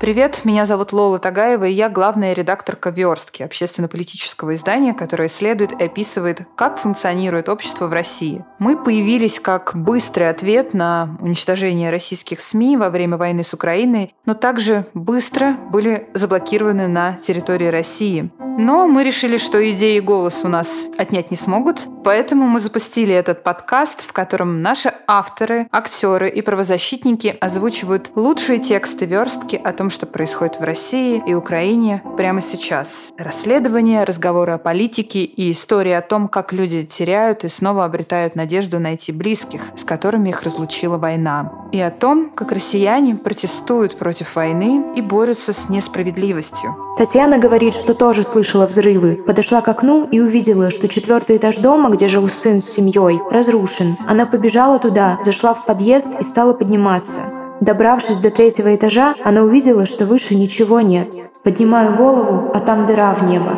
Привет, меня зовут Лола Тагаева, и я главная редакторка «Верстки» общественно-политического издания, которое исследует и описывает, как функционирует общество в России. Мы появились как быстрый ответ на уничтожение российских СМИ во время войны с Украиной, но также быстро были заблокированы на территории России. Но мы решили, что идеи и голос у нас отнять не смогут, поэтому мы запустили этот подкаст, в котором наши авторы, актеры и правозащитники озвучивают лучшие тексты верстки о том, что происходит в России и Украине прямо сейчас. Расследования, разговоры о политике и истории о том, как люди теряют и снова обретают надежду найти близких, с которыми их разлучила война. И о том, как россияне протестуют против войны и борются с несправедливостью. Татьяна говорит, что тоже слышала взрывы. Подошла к окну и увидела, что четвертый этаж дома, где жил сын с семьей, разрушен. Она побежала туда, зашла в подъезд и стала подниматься. Добравшись до третьего этажа, она увидела, что выше ничего нет. Поднимаю голову, а там дыра в небо.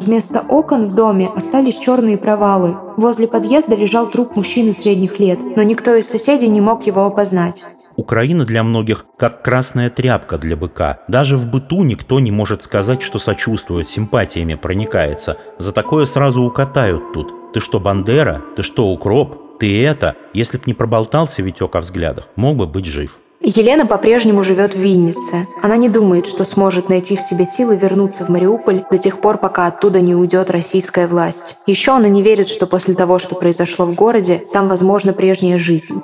Вместо окон в доме остались черные провалы. Возле подъезда лежал труп мужчины средних лет, но никто из соседей не мог его опознать. Украина для многих как красная тряпка для быка. Даже в быту никто не может сказать, что сочувствует, симпатиями проникается. За такое сразу укатают тут. Ты что, Бандера? Ты что, Укроп? Ты это? Если б не проболтался Витек о взглядах, мог бы быть жив. Елена по-прежнему живет в Виннице. Она не думает, что сможет найти в себе силы вернуться в Мариуполь до тех пор, пока оттуда не уйдет российская власть. Еще она не верит, что после того, что произошло в городе, там возможна прежняя жизнь.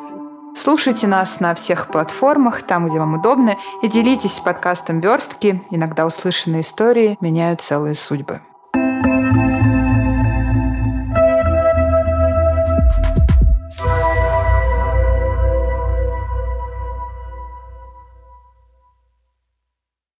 Слушайте нас на всех платформах, там, где вам удобно, и делитесь подкастом «Верстки». Иногда услышанные истории меняют целые судьбы.